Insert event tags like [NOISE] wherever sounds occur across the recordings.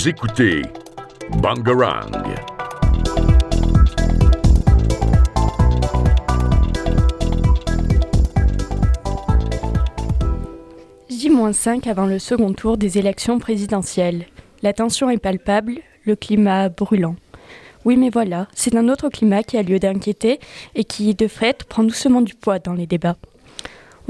Vous écoutez Bangarang. J-5 avant le second tour des élections présidentielles. La tension est palpable, le climat brûlant. Oui, mais voilà, c'est un autre climat qui a lieu d'inquiéter et qui, de fait, prend doucement du poids dans les débats.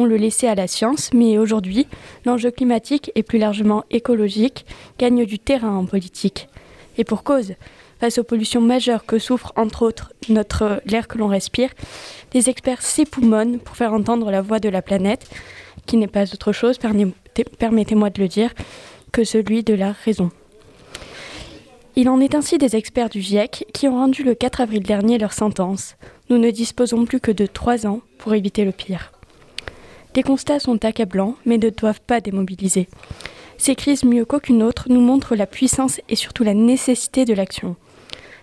Le laissait à la science, mais aujourd'hui, l'enjeu climatique et plus largement écologique gagne du terrain en politique. Et pour cause, face aux pollutions majeures que souffre entre autres notre l'air que l'on respire, les experts s'époumonnent pour faire entendre la voix de la planète, qui n'est pas autre chose, permettez-moi de le dire, que celui de la raison. Il en est ainsi des experts du GIEC qui ont rendu le 4 avril dernier leur sentence. Nous ne disposons plus que de trois ans pour éviter le pire. Les constats sont accablants, mais ne doivent pas démobiliser. Ces crises, mieux qu'aucune autre, nous montrent la puissance et surtout la nécessité de l'action.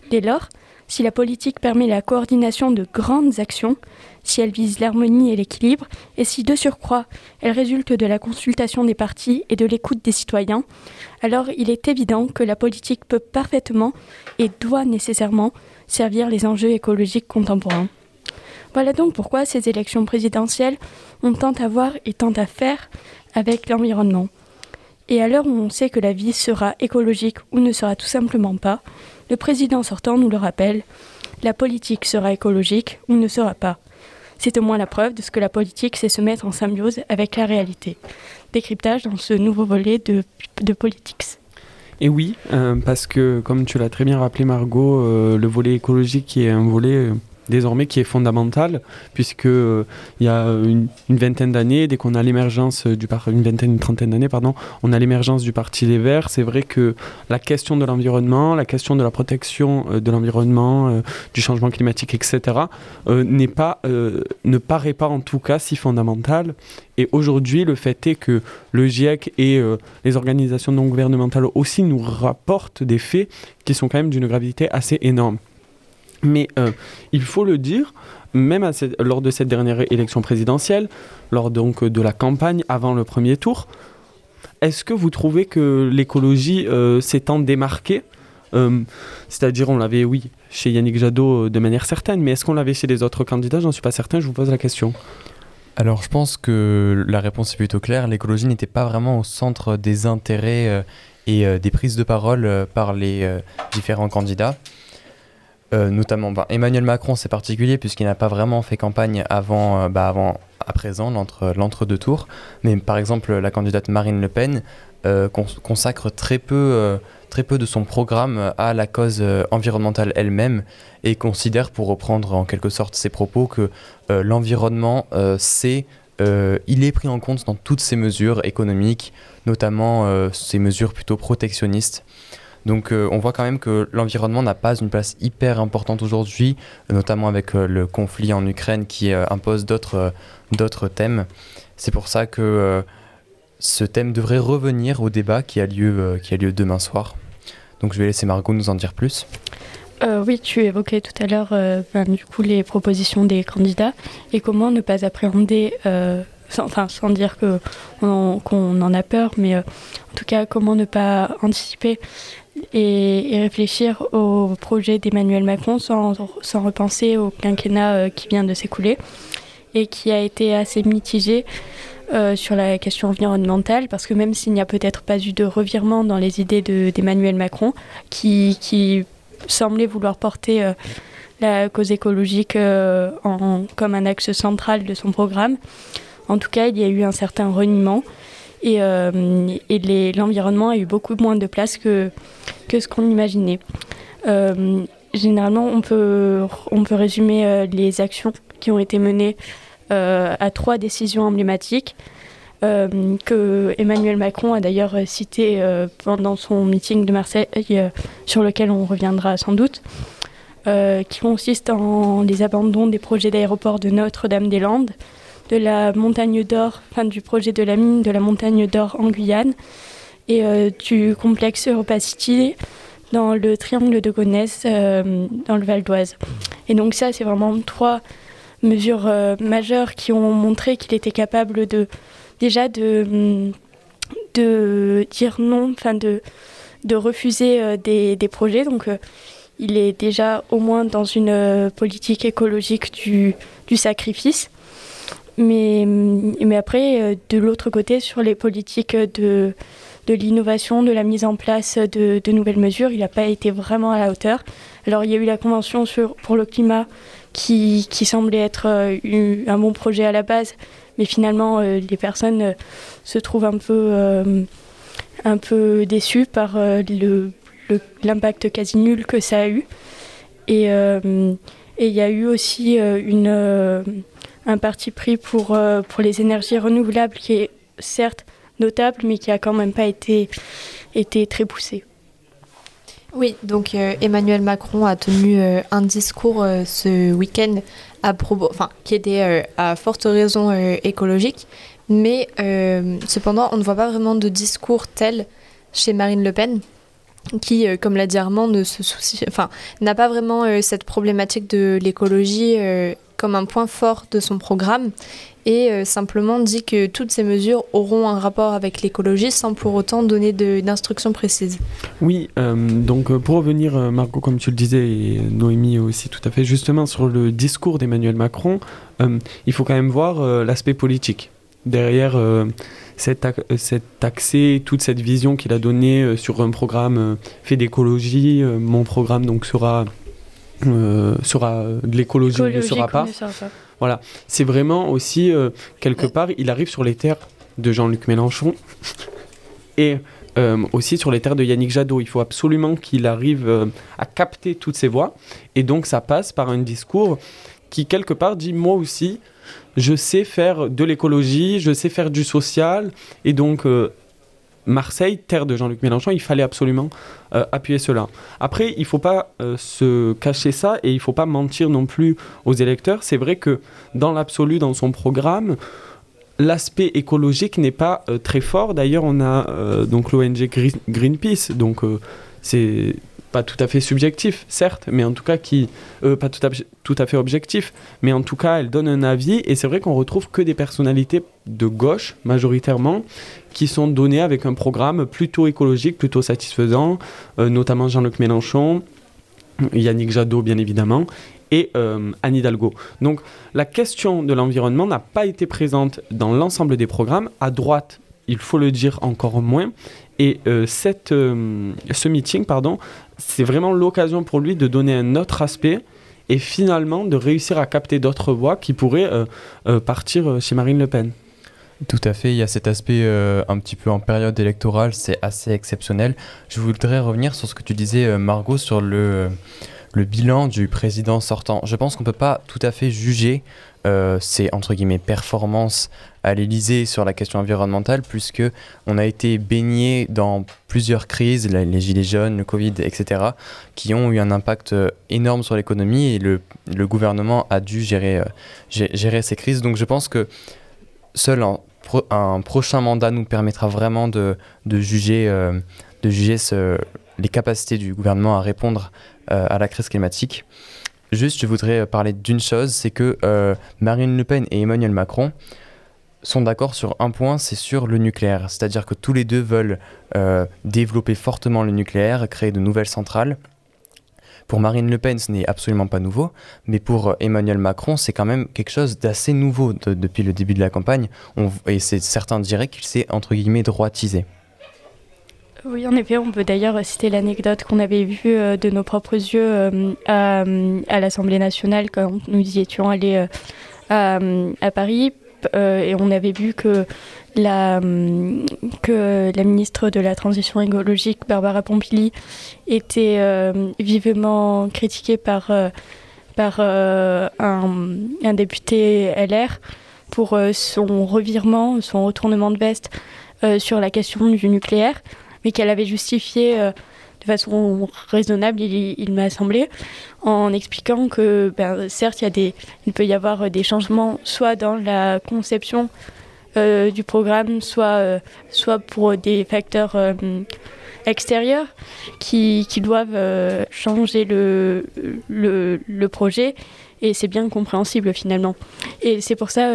Dès lors, si la politique permet la coordination de grandes actions, si elle vise l'harmonie et l'équilibre, et si de surcroît elle résulte de la consultation des partis et de l'écoute des citoyens, alors il est évident que la politique peut parfaitement et doit nécessairement servir les enjeux écologiques contemporains. Voilà donc pourquoi ces élections présidentielles ont tant à voir et tant à faire avec l'environnement. Et à l'heure où on sait que la vie sera écologique ou ne sera tout simplement pas, le président sortant nous le rappelle, la politique sera écologique ou ne sera pas. C'est au moins la preuve de ce que la politique sait se mettre en symbiose avec la réalité. Décryptage dans ce nouveau volet de, de Politics. Et oui, euh, parce que comme tu l'as très bien rappelé Margot, euh, le volet écologique est un volet euh, désormais qui est fondamentale, puisque euh, il y a une, vingtaine d'années, dès qu'on a l'émergence du parti, une vingtaine, une trentaine d'années, pardon, on a l'émergence du Parti Les Verts. C'est vrai que la question de l'environnement, la question de la protection euh, de l'environnement, euh, du changement climatique, etc., ne paraît pas en tout cas si fondamentale. Et aujourd'hui, le fait est que le GIEC et les organisations non gouvernementales aussi nous rapportent des faits qui sont quand même d'une gravité assez énorme. Mais euh, il faut le dire, même lors de cette dernière élection présidentielle, lors donc de la campagne avant le premier tour, est-ce que vous trouvez que l'écologie euh, s'étant démarquée euh, C'est-à-dire, on l'avait, oui, chez Yannick Jadot de manière certaine, mais est-ce qu'on l'avait chez les autres candidats? J'en suis pas certain, je vous pose la question. Alors, je pense que la réponse est plutôt claire. L'écologie n'était pas vraiment au centre des intérêts et des prises de parole par les différents candidats. Euh, notamment bah, Emmanuel Macron, c'est particulier puisqu'il n'a pas vraiment fait campagne avant, euh, bah, avant à présent, l'entre-deux tours. Mais par exemple, la candidate Marine Le Pen euh, consacre très peu, très peu de son programme à la cause environnementale elle-même et considère, pour reprendre en quelque sorte ses propos, que l'environnement, c'est il est pris en compte dans toutes ces mesures économiques, notamment ces mesures plutôt protectionnistes. Donc euh, on voit quand même que l'environnement n'a pas une place hyper importante aujourd'hui, notamment avec euh, le conflit en Ukraine qui euh, impose d'autres thèmes. C'est pour ça que ce thème devrait revenir au débat qui a lieu, qui a lieu demain soir. Donc je vais laisser Margot nous en dire plus. oui, tu évoquais tout à l'heure ben, du coup les propositions des candidats et comment ne pas appréhender sans, enfin, sans dire qu'on en a peur, mais en tout cas, comment ne pas anticiper et, réfléchir au projet d'Emmanuel Macron sans, repenser au quinquennat euh, qui vient de s'écouler et qui a été assez mitigé euh, sur la question environnementale, parce que même s'il n'y a peut-être pas eu de revirement dans les idées d'Emmanuel Macron, qui, semblait vouloir porter euh, la cause écologique comme un axe central de son programme, en tout cas, il y a eu un certain reniement et, euh, l'environnement a eu beaucoup moins de place que, ce qu'on imaginait. Euh, généralement, on peut, résumer euh, les actions qui ont été menées à trois décisions emblématiques. que Emmanuel Macron a d'ailleurs cité pendant son meeting de Marseille, sur lequel on reviendra sans doute, qui consistent en les abandons des projets d'aéroport de Notre-Dame-des-Landes, de la montagne d'or, enfin du projet de la mine de la montagne d'or en Guyane et euh, du complexe Europa City dans le triangle de Gonesse euh, dans le Val d'Oise. Et donc ça, c'est vraiment trois mesures euh, majeures qui ont montré qu'il était capable de déjà de, de dire non, enfin de de refuser des, des, projets. Donc il est déjà au moins dans une politique écologique du, du sacrifice. Mais, mais après, de l'autre côté, sur les politiques de, de l'innovation, de la mise en place de, de nouvelles mesures, il n'a pas été vraiment à la hauteur. Alors il y a eu la Convention sur, pour le climat qui, qui semblait être un bon projet à la base, mais finalement les personnes se trouvent un peu, un peu déçues par le, l'impact quasi nul que ça a eu. Et il y a eu aussi une, un parti pris pour, pour les énergies renouvelables qui est certes notable, mais qui a quand même pas été, été très poussé. Oui, donc euh, Emmanuel Macron a tenu euh, un discours euh, ce week-end à propos, enfin, qui était à forte raison écologique, mais cependant, on ne voit pas vraiment de discours tel chez Marine Le Pen, qui, comme l'a dit Armand, ne se soucie, enfin, n'a pas vraiment cette problématique de l'écologie comme un point fort de son programme et euh, simplement dit que toutes ces mesures auront un rapport avec l'écologie sans pour autant donner d'instructions précises. Oui, euh, donc euh, pour revenir, Margot, comme tu le disais, et Noémie aussi tout à fait, justement sur le discours d'Emmanuel Macron, il faut quand même voir l'aspect politique. Derrière cet, cet, accès, toute cette vision qu'il a donnée sur un programme fait d'écologie, mon programme donc sera, sera de l'écologie, ne sera pas. Voilà, c'est vraiment aussi, euh, quelque part, il arrive sur les terres de Jean-Luc Mélenchon [LAUGHS] et euh, aussi sur les terres de Yannick Jadot. Il faut absolument qu'il arrive euh, à capter toutes ces voix. Et donc ça passe par un discours qui, quelque part, dit moi aussi, je sais faire de l'écologie, je sais faire du social. Et donc Marseille, terre de Jean-Luc Mélenchon, il fallait absolument euh, appuyer cela. Après, il ne faut pas euh, se cacher ça et il ne faut pas mentir non plus aux électeurs. C'est vrai que dans l'absolu, dans son programme, l'aspect écologique n'est pas euh, très fort. D'ailleurs, on a donc l'ONG Greenpeace, donc c'est pas tout à fait subjectif, certes, mais en tout cas qui pas tout à, tout à fait objectif, mais en tout cas elle donne un avis et c'est vrai qu'on retrouve que des personnalités de gauche majoritairement qui sont données avec un programme plutôt écologique, plutôt satisfaisant, euh, notamment Jean-Luc Mélenchon, Yannick Jadot bien évidemment et euh, Anne Hidalgo. Donc la question de l'environnement n'a pas été présente dans l'ensemble des programmes. À droite, il faut le dire encore moins. Et cette, ce meeting pardon, c'est vraiment l'occasion pour lui de donner un autre aspect et finalement de réussir à capter d'autres voix qui pourraient euh, euh, partir euh, chez Marine Le Pen. Tout à fait, il y a cet aspect un petit peu en période électorale, c'est assez exceptionnel. Je voudrais revenir sur ce que tu disais, Margot, sur le, le bilan du président sortant. Je pense qu'on ne peut pas tout à fait juger euh, ces entre guillemets performances à l'Elysée sur la question environnementale, puisque on a été baigné dans plusieurs crises, les gilets jaunes, le Covid, etc., qui ont eu un impact euh, énorme sur l'économie et le, le, gouvernement a dû gérer, euh, gérer ces crises. Donc je pense que seul un, prochain mandat nous permettra vraiment de, juger, ce, les capacités du gouvernement à répondre à la crise climatique. Juste, je voudrais parler d'une chose, c'est que euh, Marine Le Pen et Emmanuel Macron sont d'accord sur un point, c'est sur le nucléaire. C'est-à-dire que tous les deux veulent euh, développer fortement le nucléaire, créer de nouvelles centrales. Pour Marine Le Pen, ce n'est absolument pas nouveau, mais pour Emmanuel Macron, c'est quand même quelque chose d'assez nouveau depuis le début de la campagne. et certains diraient qu'il s'est, entre guillemets, droitisé. Oui, en effet, on peut d'ailleurs citer l'anecdote qu'on avait vue euh, de nos propres yeux euh, à, l'Assemblée nationale quand nous y étions allés euh, à, Paris. Et on avait vu que la, que la ministre de la Transition écologique, Barbara Pompili, était vivement critiquée par, par un, député LR pour son revirement, son retournement de veste sur la question du nucléaire mais qu'elle avait justifié euh, façon raisonnable, il, m'a semblé, en expliquant que ben, certes, il, des, peut y avoir des changements soit dans la conception euh, du programme, soit, euh, soit pour des facteurs extérieurs qui, doivent changer le, projet. Et c'est bien compréhensible finalement. Et c'est pour ça,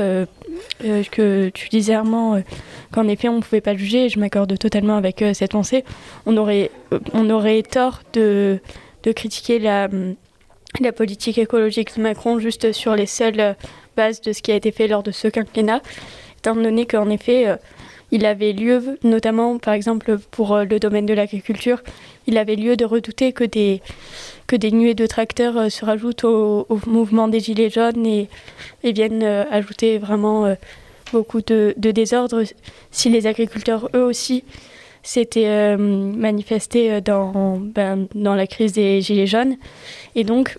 que tu disais Armand, qu'en effet on ne pouvait pas juger, je m'accorde totalement avec cette pensée, on aurait, on aurait tort de, de critiquer la, la politique écologique de Macron juste sur les seules bases de ce qui a été fait lors de ce quinquennat, étant donné qu'en effet il avait lieu, notamment par exemple pour le domaine de l'agriculture, il avait lieu de redouter que des, que des nuées de tracteurs euh, se rajoutent au, mouvement des Gilets jaunes et, viennent euh, ajouter vraiment euh, beaucoup de, de, désordre si les agriculteurs eux aussi s'étaient manifestés dans, ben, dans la crise des Gilets jaunes. Et donc,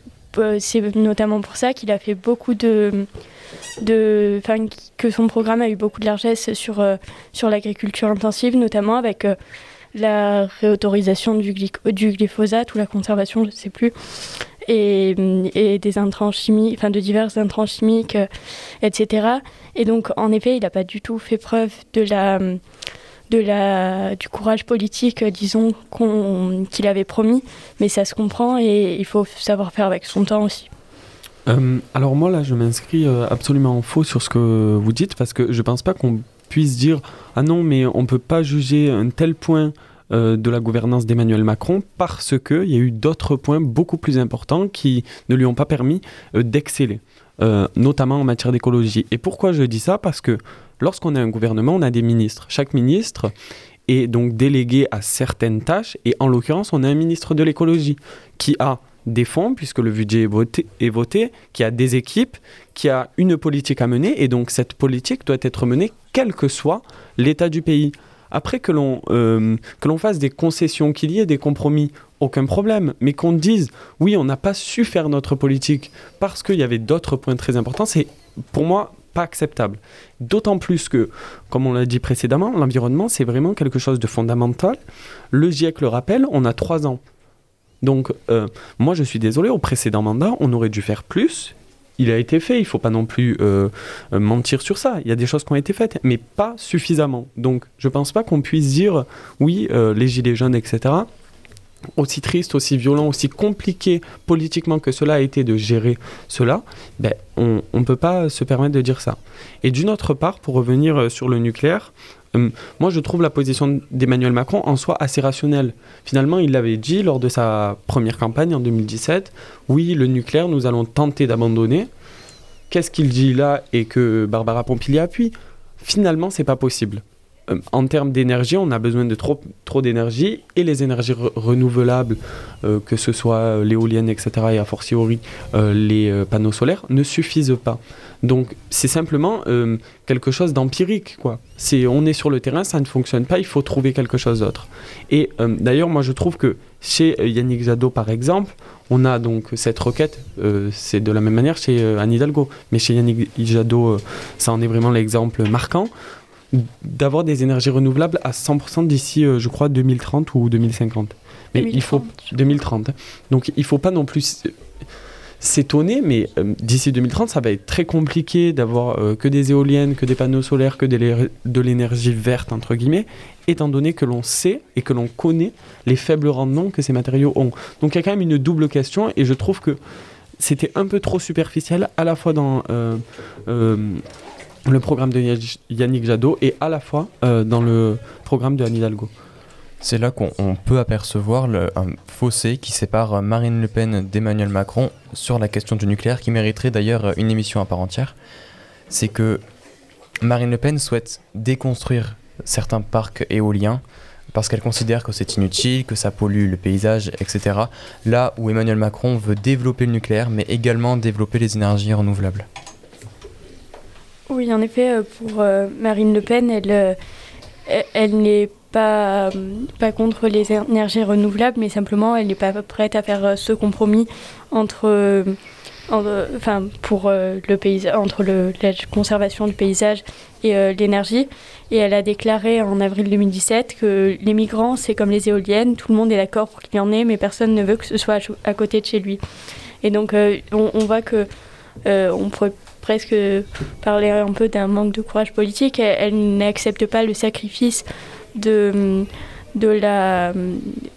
c'est notamment pour ça qu'il a fait beaucoup de, de que son programme a eu beaucoup de largesse sur, sur l'agriculture intensive, notamment avec la réautorisation du, glyphosate ou la conservation, je ne sais plus, et, des intrants chimiques, enfin de divers intrants chimiques, euh, etc. Et donc, en effet, il n'a pas du tout fait preuve de la, de la, du courage politique, euh, disons, qu'il avait promis, mais ça se comprend et il faut savoir faire avec son temps aussi. Euh, alors moi là je m'inscris absolument en faux sur ce que vous dites parce que je pense pas qu'on puisse dire ah non mais on peut pas juger un tel point euh, de la gouvernance d'Emmanuel Macron parce qu'il y a eu d'autres points beaucoup plus importants qui ne lui ont pas permis euh, d'exceller, euh, notamment en matière d'écologie. Et pourquoi je dis ça? Parce que lorsqu'on a un gouvernement, on a des ministres. Chaque ministre est donc délégué à certaines tâches et en l'occurrence, on a un ministre de l'écologie qui a des fonds, puisque le budget est voté, est voté, qui a des équipes, qui a une politique à mener, et donc cette politique doit être menée quel que soit l'état du pays. Après que l'on euh, que l'on fasse des concessions, qu'il y ait des compromis, aucun problème. Mais qu'on dise oui, on n'a pas su faire notre politique parce qu'il y avait d'autres points très importants, c'est pour moi pas acceptable. D'autant plus que, comme on l'a dit précédemment, l'environnement c'est vraiment quelque chose de fondamental. Le GIEC le rappelle, on a trois ans donc, euh, moi, je suis désolé, au précédent mandat, on aurait dû faire plus. Il a été fait, il faut pas non plus euh, euh, mentir sur ça. Il y a des choses qui ont été faites, mais pas suffisamment. Donc, je ne pense pas qu'on puisse dire, oui, les gilets jaunes, etc., aussi triste, aussi violent, aussi compliqué politiquement que cela a été de gérer cela, ben, on ne peut pas se permettre de dire ça. Et d'une autre part, pour revenir sur le nucléaire, Hum, moi, je trouve la position d'Emmanuel Macron en soi assez rationnelle. Finalement, il l'avait dit lors de sa première campagne en 2017. Oui, le nucléaire, nous allons tenter d'abandonner. Qu'est-ce qu'il dit là et que Barbara Pompili appuie? Finalement, c'est pas possible. Hum, en termes d'énergie, on a besoin de trop, trop d'énergie et les énergies renouvelables, euh, que ce soit euh, l'éolienne, etc., et a fortiori euh, les panneaux solaires, ne suffisent pas. Donc c'est simplement euh, quelque chose d'empirique. C'est on est sur le terrain, ça ne fonctionne pas, il faut trouver quelque chose d'autre. Et euh, d'ailleurs, moi je trouve que chez euh, Yannick Jadot, par exemple, on a donc cette requête, c'est de la même manière chez Anne Hidalgo, mais chez Yannick Jadot, ça en est vraiment l'exemple marquant, d'avoir des énergies renouvelables à 100% d'ici, je crois, 2030 ou 2050. Mais il faut 2030. Hein. Donc il ne faut pas non plus s'étonner, mais euh, d'ici 2030, ça va être très compliqué d'avoir euh, que des éoliennes, que des panneaux solaires, que de l'énergie verte, entre guillemets, étant donné que l'on sait et que l'on connaît les faibles rendements que ces matériaux ont. Donc il y a quand même une double question, et je trouve que c'était un peu trop superficiel, à la fois dans euh, le programme de Yannick Jadot et à la fois dans le programme de Anne Hidalgo. C'est là qu'on peut apercevoir un fossé qui sépare Marine Le Pen d'Emmanuel Macron sur la question du nucléaire, qui mériterait d'ailleurs une émission à part entière. C'est que Marine Le Pen souhaite déconstruire certains parcs éoliens parce qu'elle considère que c'est inutile, que ça pollue le paysage, etc. Là où Emmanuel Macron veut développer le nucléaire, mais également développer les énergies renouvelables. Oui, en effet, euh, pour euh, Marine Le Pen, elle, euh, elle n'est pas, pas contre les énergies renouvelables, mais simplement elle n'est pas prête à faire ce compromis entre, enfin, pour le paysage, entre la conservation du paysage et l'énergie. Et elle a déclaré en avril 2017 que les migrants, c'est comme les éoliennes, tout le monde est d'accord pour qu'il y en ait, mais personne ne veut que ce soit à, côté de chez lui. Et donc on, on, voit que on pourrait presque parler un peu d'un manque de courage politique. Elle, n'accepte pas le sacrifice de de la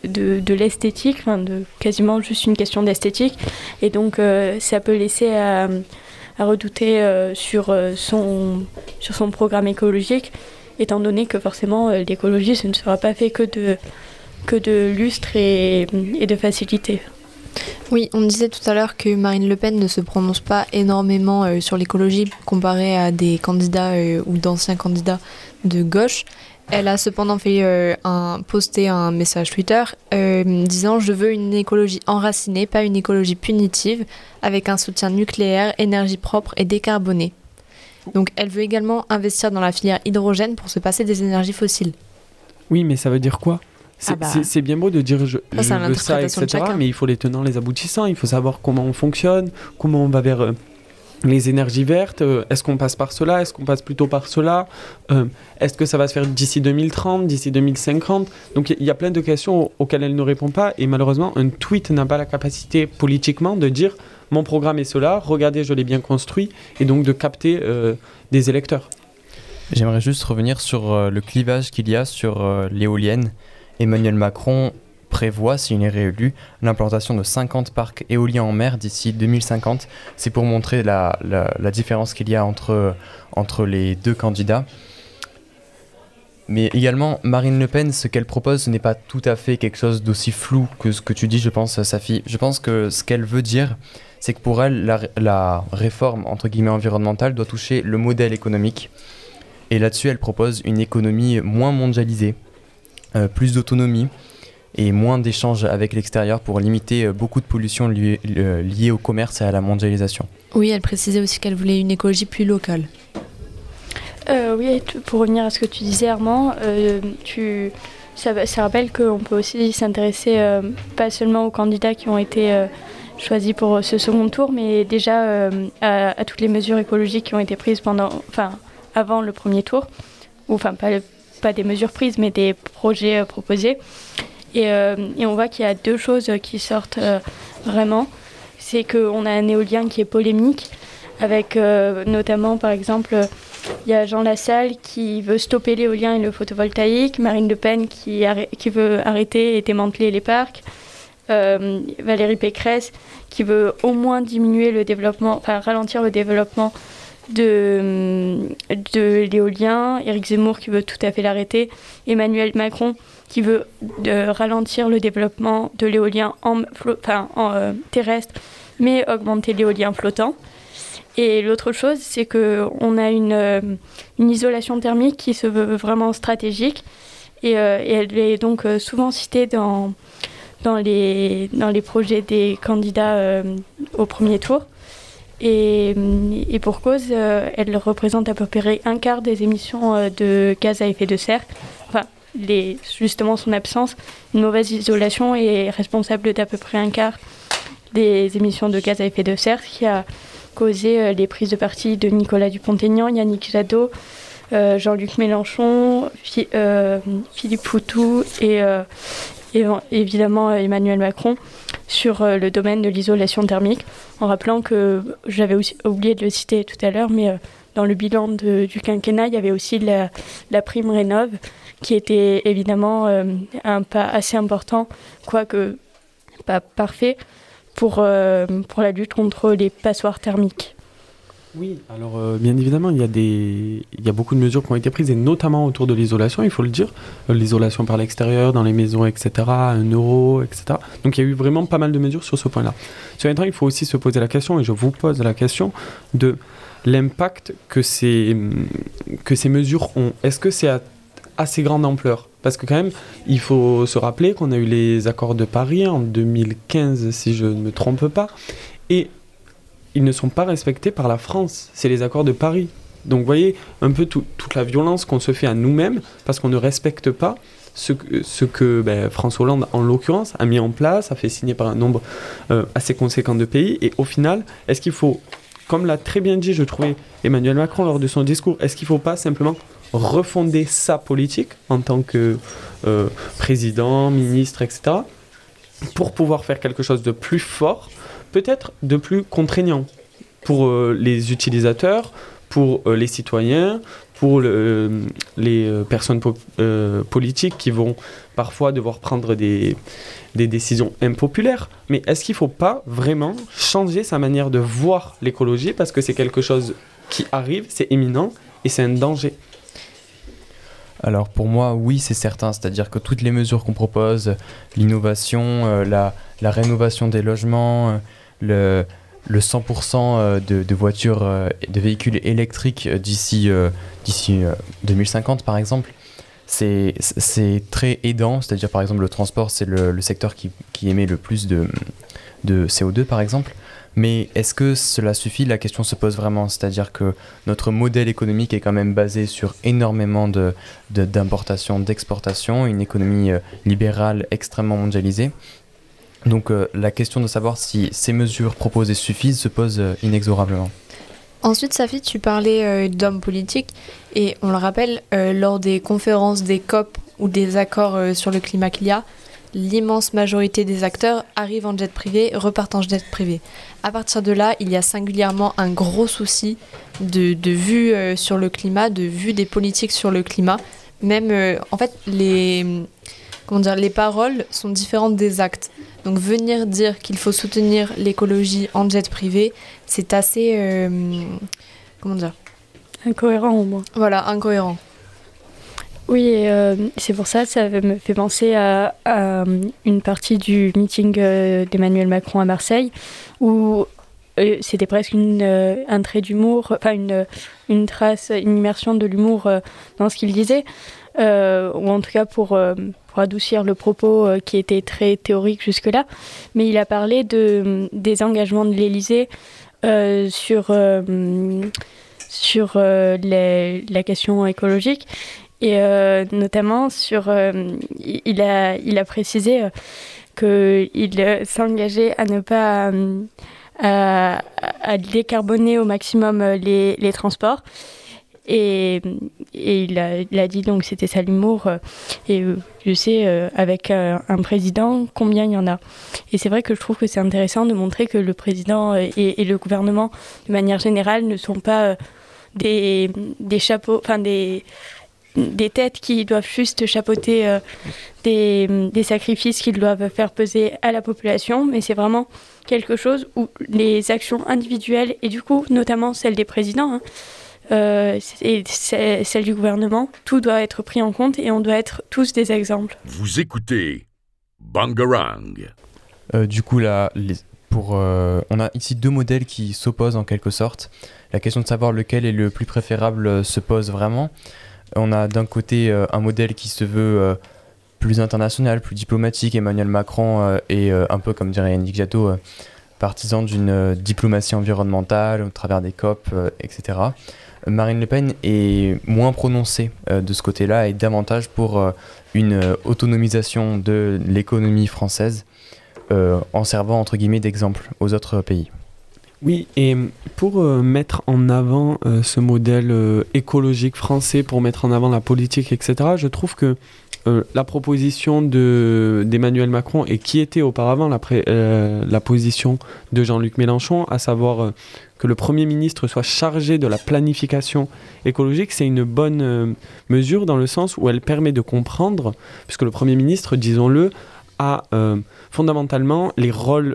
de, de l'esthétique, enfin de quasiment juste une question d'esthétique, et donc euh, ça peut laisser à, à redouter sur, son, sur son programme écologique, étant donné que forcément l'écologie, ce ne sera pas fait que de, que de lustre et, et de facilité. Oui, on disait tout à l'heure que Marine Le Pen ne se prononce pas énormément euh, sur l'écologie comparé à des candidats euh, ou d'anciens candidats de gauche. Elle a cependant fait euh, un, poster un message Twitter disant Je veux une écologie enracinée, pas une écologie punitive, avec un soutien nucléaire, énergie propre et décarbonée. Donc elle veut également investir dans la filière hydrogène pour se passer des énergies fossiles. Oui, mais ça veut dire quoi? Ah bah. C'est bien beau de dire je, ça, veux ça, etc. Mais il faut les tenants, les aboutissants. Il faut savoir comment on fonctionne, comment on va vers euh, les énergies vertes. Euh, est-ce qu'on passe par cela? Est-ce qu'on passe plutôt par cela? Euh, Est-ce que ça va se faire d'ici 2030, d'ici 2050 Donc il y a plein de questions auxquelles elle ne répond pas. Et malheureusement, un tweet n'a pas la capacité politiquement de dire mon programme est cela, regardez, je l'ai bien construit, et donc de capter des électeurs. J'aimerais juste revenir sur le clivage qu'il y a sur l'éolienne Emmanuel Macron prévoit, s'il est réélu, l'implantation de 50 parcs éoliens en mer d'ici 2050. C'est pour montrer la, différence qu'il y a entre, les deux candidats. Mais également, Marine Le Pen, ce qu'elle propose, ce n'est pas tout à fait quelque chose d'aussi flou que ce que tu dis, je pense, Safi. Je pense que ce qu'elle veut dire, c'est que pour elle, la, la, réforme, entre guillemets, environnementale doit toucher le modèle économique. Et là-dessus, elle propose une économie moins mondialisée, plus d'autonomie et moins d'échanges avec l'extérieur pour limiter euh, beaucoup de pollution euh, au commerce et à la mondialisation. Oui, elle précisait aussi qu'elle voulait une écologie plus locale. oui, pour revenir à ce que tu disais Armand, tu, ça, rappelle qu'on peut aussi s'intéresser pas seulement aux candidats qui ont été choisis pour ce second tour, mais déjà à, à, toutes les mesures écologiques qui ont été prises pendant, enfin, avant le premier tour, ou enfin pas le des mesures prises, mais des projets euh, proposés. Et, euh, et, on voit qu'il y a deux choses qui sortent euh, vraiment. C'est qu'on a un éolien qui est polémique, avec notamment, par exemple, il y a Jean Lassalle qui veut stopper l'éolien et le photovoltaïque, Marine Le Pen qui, qui veut arrêter et démanteler les parcs, Valérie Pécresse qui veut au moins diminuer le développement, enfin ralentir le développement de, de l'éolien, Éric Zemmour qui veut tout à fait l'arrêter, Emmanuel Macron qui veut de ralentir le développement de l'éolien en, enfin, en euh, terrestre, mais augmenter l'éolien flottant. Et l'autre chose, c'est qu'on a une, euh, une, isolation thermique qui se veut vraiment stratégique, et, euh, et elle est donc souvent citée dans, dans, les, dans les projets des candidats au premier tour. Et, pour cause, euh, elle représente à peu près un quart des émissions euh, de gaz à effet de serre. Enfin, justement son absence, une mauvaise isolation est responsable d'à peu près un quart des émissions de gaz à effet de serre, ce qui a causé euh, les prises de parti de Nicolas Dupont-Aignan, Yannick Jadot, Jean-Luc Mélenchon, Philippe Poutou et évidemment Emmanuel Macron sur euh, le domaine de l'isolation thermique, en rappelant que j'avais oublié de le citer tout à l'heure, mais euh, dans le bilan du quinquennat, il y avait aussi la, prime Rénov, qui était évidemment euh, un pas assez important, quoique pas parfait, pour, pour la lutte contre les passoires thermiques. Oui, alors euh, bien évidemment, il y, a des, il y a beaucoup de mesures qui ont été prises, et notamment autour de l'isolation, il faut le dire. Euh, l'isolation par l'extérieur, dans les maisons, etc., un euro, etc. Donc il y a eu vraiment pas mal de mesures sur ce point-là. Sur temps, il faut aussi se poser la question, et je vous pose la question, de l'impact que ces, que ces mesures ont. Est-ce que c'est assez grande ampleur Parce que quand même, il faut se rappeler qu'on a eu les accords de Paris en 2015, si je ne me trompe pas, et ils ne sont pas respectés par la France. C'est les accords de Paris. Donc vous voyez un peu toute la violence qu'on se fait à nous-mêmes parce qu'on ne respecte pas ce, que ben, François Hollande, en l'occurrence, a mis en place, a fait signer par un nombre euh, assez conséquent de pays. Et au final, est-ce qu'il faut, comme l'a très bien dit, je trouvais, Emmanuel Macron lors de son discours, est-ce qu'il ne faut pas simplement refonder sa politique en tant que euh, président, ministre, etc., pour pouvoir faire quelque chose de plus fort peut-être de plus contraignant pour euh, les utilisateurs, pour euh, les citoyens, pour le- les euh, personnes po- euh, politiques qui vont parfois devoir prendre des, des décisions impopulaires. Mais est-ce qu'il ne faut pas vraiment changer sa manière de voir l'écologie? Parce que c'est quelque chose qui arrive, c'est imminent et c'est un danger Alors pour moi, oui, c'est certain. C'est-à-dire que toutes les mesures qu'on propose, l'innovation, euh, la, rénovation des logements, euh, le, le 100% euh, de, de voitures, de véhicules électriques d'ici euh, d'ici euh, 2050 par exemple, c'est c'est très aidant. C'est-à-dire par exemple le transport, c'est le, le secteur qui, qui émet le plus de, de CO2 par exemple. Mais est-ce que cela suffit? La question se pose vraiment. C'est-à-dire que notre modèle économique est quand même basé sur énormément de, de- d'importation, d'exportation, une économie euh, libérale extrêmement mondialisée. Donc euh, la question de savoir si ces mesures proposées suffisent se pose euh, inexorablement. Ensuite, Safi, tu parlais d'hommes politiques et on le rappelle, lors des conférences des COP ou des accords sur le climat qu'il y a, l'immense majorité des acteurs arrivent en jet privé, repartent en jet privé. À partir de là, il y a singulièrement un gros souci de, de vue euh, sur le climat, de vue des politiques sur le climat. Même, euh, en fait, les, comment dire, les paroles sont différentes des actes. Donc venir dire qu'il faut soutenir l'écologie en jet privé, c'est assez euh, comment dire Incohérent au moins. voilà incohérent Oui, euh, c'est pour ça, ça me fait penser à, euh, une partie du meeting euh, d'Emmanuel Macron à Marseille, où c'était presque une, un trait d'humour, enfin une, trace, une immersion de l'humour dans ce qu'il disait, ou en tout cas pour, adoucir le propos qui était très théorique jusque-là. Mais il a parlé de, des engagements de l'Élysée sur, la question écologique. Et euh, notamment sur, euh, il a, il a précisé euh, qu'il s'engageait à ne pas à, décarboner au maximum les, les transports. Et, et il, a, dit donc c'était ça l'humour. Et je sais avec un président combien il y en a. Et c'est vrai que je trouve que c'est intéressant de montrer que le président et, et le gouvernement de manière générale ne sont pas des, des chapeaux, enfin des des têtes qui doivent juste chapeauter euh, des, des sacrifices qu'ils doivent faire peser à la population, mais c'est vraiment quelque chose où les actions individuelles, et du coup notamment celles des présidents, hein, euh, et celles du gouvernement, tout doit être pris en compte et on doit être tous des exemples. Vous écoutez Bangarang. Euh, du coup, là, les- pour, euh, on a ici deux modèles qui s'opposent en quelque sorte. La question de savoir lequel est le plus préférable euh, se pose vraiment. On a d'un côté euh, un modèle qui se veut euh, plus international, plus diplomatique. Emmanuel Macron est euh, un peu, comme dirait Yannick Jadot, partisan d'une diplomatie environnementale au travers des COP, etc. Marine Le Pen est moins prononcée de ce côté-là et davantage pour une autonomisation de l'économie française en servant entre guillemets d'exemple aux autres pays. Oui, et pour euh, mettre en avant euh, ce modèle euh, écologique français, pour mettre en avant la politique, etc., je trouve que la proposition de- d'Emmanuel Macron et qui était auparavant la, la position de Jean-Luc Mélenchon, à savoir que le Premier ministre soit chargé de la planification écologique, c'est une bonne mesure dans le sens où elle permet de comprendre, puisque le Premier ministre, disons-le, a fondamentalement les rôles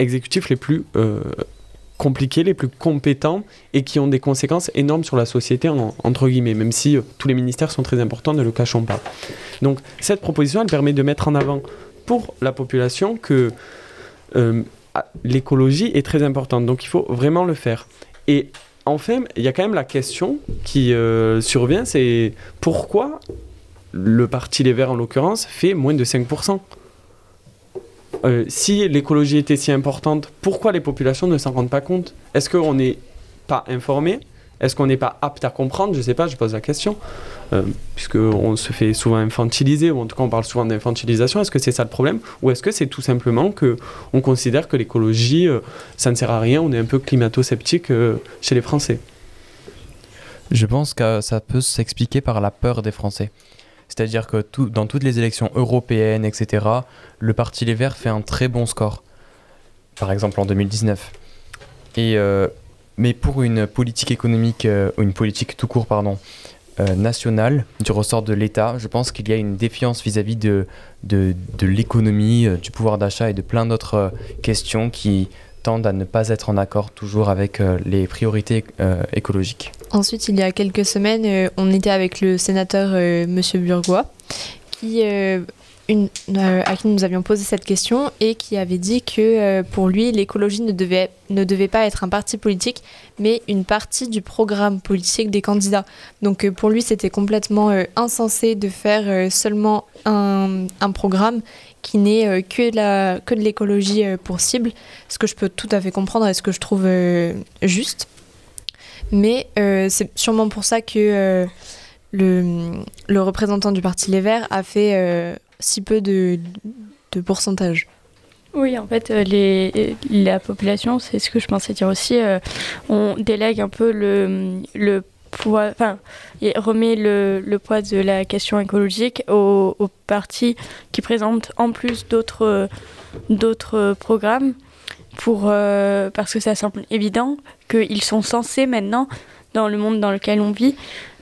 exécutifs les plus compliqués, les plus compétents et qui ont des conséquences énormes sur la société, en- entre guillemets, même si euh, tous les ministères sont très importants, ne le cachons pas. Donc cette proposition, elle permet de mettre en avant pour la population que euh, l'écologie est très importante, donc il faut vraiment le faire. Et enfin, il y a quand même la question qui euh, survient, c'est pourquoi le Parti Les Verts, en l'occurrence, fait moins de 5% euh, si l'écologie était si importante, pourquoi les populations ne s'en rendent pas compte? Est-ce qu'on n'est pas informé? Est-ce qu'on n'est pas apte à comprendre? Je ne sais pas, je pose la question. Euh, Puisqu'on se fait souvent infantiliser, ou en tout cas on parle souvent d'infantilisation. Est-ce que c'est ça le problème? Ou est-ce que c'est tout simplement que on considère que l'écologie, euh, ça ne sert à rien, on est un peu climato-sceptique euh, chez les Français? Je pense que ça peut s'expliquer par la peur des Français. C'est-à-dire que dans toutes les élections européennes, etc., le Parti Les Verts fait un très bon score. Par exemple en 2019. Et, euh, mais pour une politique économique, euh, une politique tout court, pardon, nationale, du ressort de l'État. Je pense qu'il y a une défiance vis-à-vis de, de, de l'économie, du pouvoir d'achat et de plein d'autres questions qui tendent à ne pas être en accord toujours avec les priorités écologiques. Ensuite, il y a quelques semaines, on était avec le sénateur Monsieur Burgois euh, à qui nous avions posé cette question et qui avait dit que euh, pour lui, l'écologie ne devait, ne devait pas être un parti politique, mais une partie du programme politique des candidats. Donc euh, pour lui, c'était complètement insensé de faire seulement un, un, programme qui n'est que, la, que de l'écologie pour cible, ce que je peux tout à fait comprendre et ce que je trouve juste. Mais c'est sûrement pour ça que le, représentant du Parti Les Verts a fait si peu de, pourcentage. Oui, en fait, euh, la population, c'est ce que je pensais dire aussi, euh, on délègue un peu le, le remet le, poids de la question écologique aux, partis qui présentent en plus d'autres programmes euh, parce que ça semble évident qu'ils sont censés maintenant, dans le monde dans lequel on vit,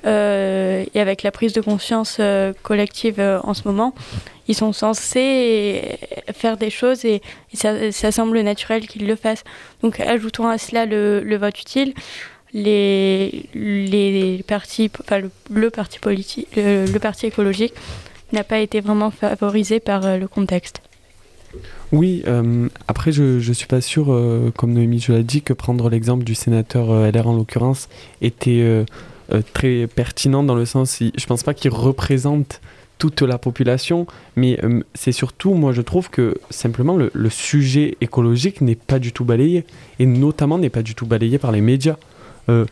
euh, et avec la prise de conscience euh, collective en ce moment, ils sont censés faire des choses et, ça, semble naturel qu'ils le fassent. Donc ajoutons à cela le vote utile. Les, les partis, enfin le, parti politique, le, parti écologique n'a pas été vraiment favorisé par le contexte. Oui, après je ne suis pas sûr, comme Noémie je l'ai dit, que prendre l'exemple du sénateur LR en l'occurrence était euh, très pertinent dans le sens, je pense pas qu'il représente toute la population, mais euh, c'est surtout, moi je trouve que simplement le, sujet écologique n'est pas du tout balayé, et notamment n'est pas du tout balayé par les médias. Euh,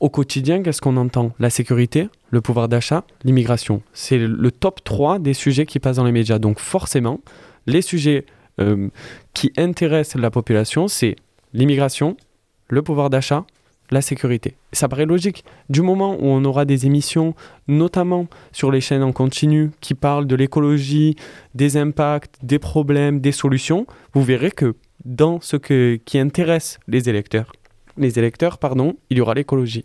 au quotidien, qu'est-ce qu'on entend? La sécurité, le pouvoir d'achat, l'immigration. C'est le top 3 des sujets qui passent dans les médias. Donc forcément, les sujets qui intéressent la population, c'est l'immigration, le pouvoir d'achat la sécurité. Ça paraît logique. Du moment où on aura des émissions, notamment sur les chaînes en continu, qui parlent de l'écologie, des impacts, des problèmes, des solutions, vous verrez que dans ce qui intéresse les électeurs, les électeurs, pardon, il y aura l'écologie.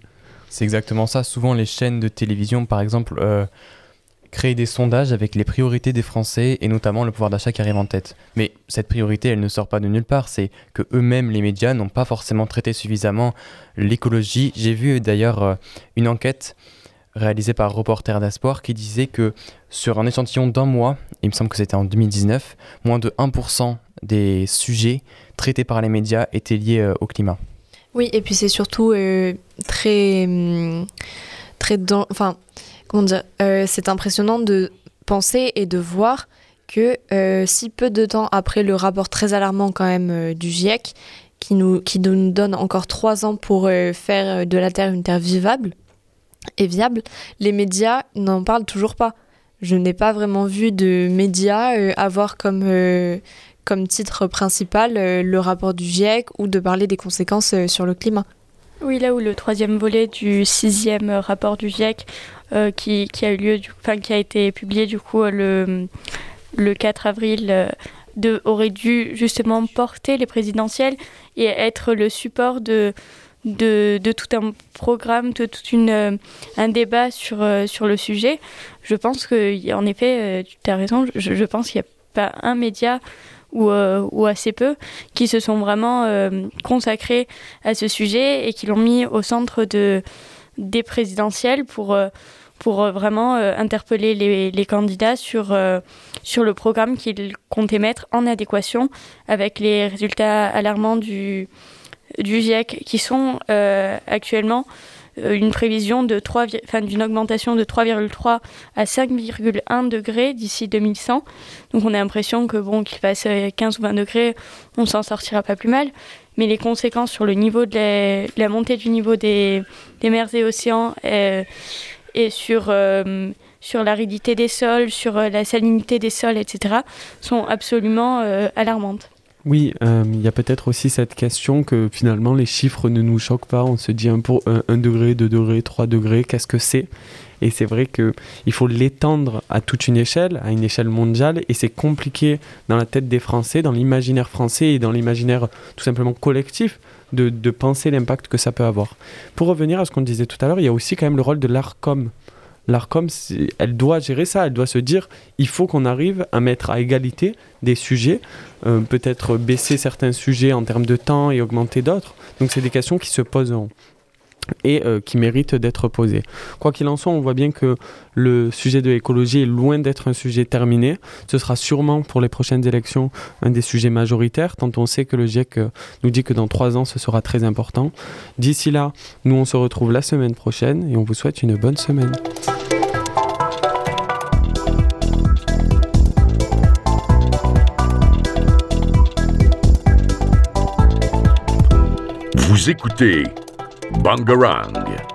C'est exactement ça. Souvent, les chaînes de télévision, par exemple, euh, créer des sondages avec les priorités des Français et notamment le pouvoir d'achat qui arrive en tête. Mais cette priorité, elle ne sort pas de nulle part, c'est que eux-mêmes, les médias, n'ont pas forcément traité suffisamment l'écologie. J'ai vu d'ailleurs euh, une enquête réalisée par Reporter d'Espoir qui disait que sur un échantillon d'un mois, il me semble que c'était en 2019, moins de 1% des sujets traités par les médias étaient liés euh, au climat. Oui, et puis c'est surtout euh, très... Hum, très enfin, euh, c'est impressionnant de penser et de voir que euh, si peu de temps après le rapport très alarmant quand même du GIEC, qui nous, qui nous donne encore trois ans pour faire de la Terre une Terre vivable et viable, les médias n'en parlent toujours pas. Je n'ai pas vraiment vu de médias avoir comme, comme titre principal le rapport du GIEC ou de parler des conséquences sur le climat. Oui, là où le troisième volet du sixième rapport du GIEC, euh, qui, a eu lieu, enfin qui a été publié du coup le, le 4 avril, euh, aurait dû justement porter les présidentielles et être le support de, de, tout un programme, de tout une, euh, un débat sur, sur le sujet. Je pense qu'en effet, tu as raison, je, je pense qu'il n'y a pas un média ou, euh, ou, assez peu, qui se sont vraiment euh, consacrés à ce sujet et qui l'ont mis au centre de, des présidentielles pour, euh, pour vraiment interpeller les, candidats sur, sur le programme qu'ils comptaient mettre en adéquation avec les résultats alarmants du, du GIEC qui sont actuellement une prévision de 3, d'une augmentation de 3,3 à 5,1 degrés d'ici 2100. Donc on a l'impression que bon qu'il fasse 15 euh, ou 20 degrés, on s'en sortira pas plus mal. Mais les conséquences sur le niveau de la, montée du niveau des, des mers et océans euh, et sur sur l'aridité des sols, sur la salinité des sols, etc., sont absolument alarmantes. Oui, euh, il y a peut-être aussi cette question que finalement les chiffres ne nous choquent pas. On se dit un, pour, 1 degré, 2 degrés, 3 degrés, qu'est-ce que c'est? Et c'est vrai qu'il faut l'étendre à toute une échelle, à une échelle mondiale, et c'est compliqué dans la tête des Français, dans l'imaginaire français et dans l'imaginaire tout simplement collectif de, de penser l'impact que ça peut avoir. Pour revenir à ce qu'on disait tout à l'heure, il y a aussi quand même le rôle de l'ARCOM l'ARCOM, elle doit gérer ça, elle doit se dire, il faut qu'on arrive à mettre à égalité des sujets, euh, peut-être baisser certains sujets en termes de temps et augmenter d'autres. Donc c'est des questions qui se poseront et euh, qui méritent d'être posées. Quoi qu'il en soit, on voit bien que le sujet de l'écologie est loin d'être un sujet terminé. Ce sera sûrement pour les prochaines élections un des sujets majoritaires, tant on sait que le GIEC euh, nous dit que dans trois ans, ce sera très important. D'ici là, nous, on se retrouve la semaine prochaine et on vous souhaite une bonne semaine. Écoutez Bangarang.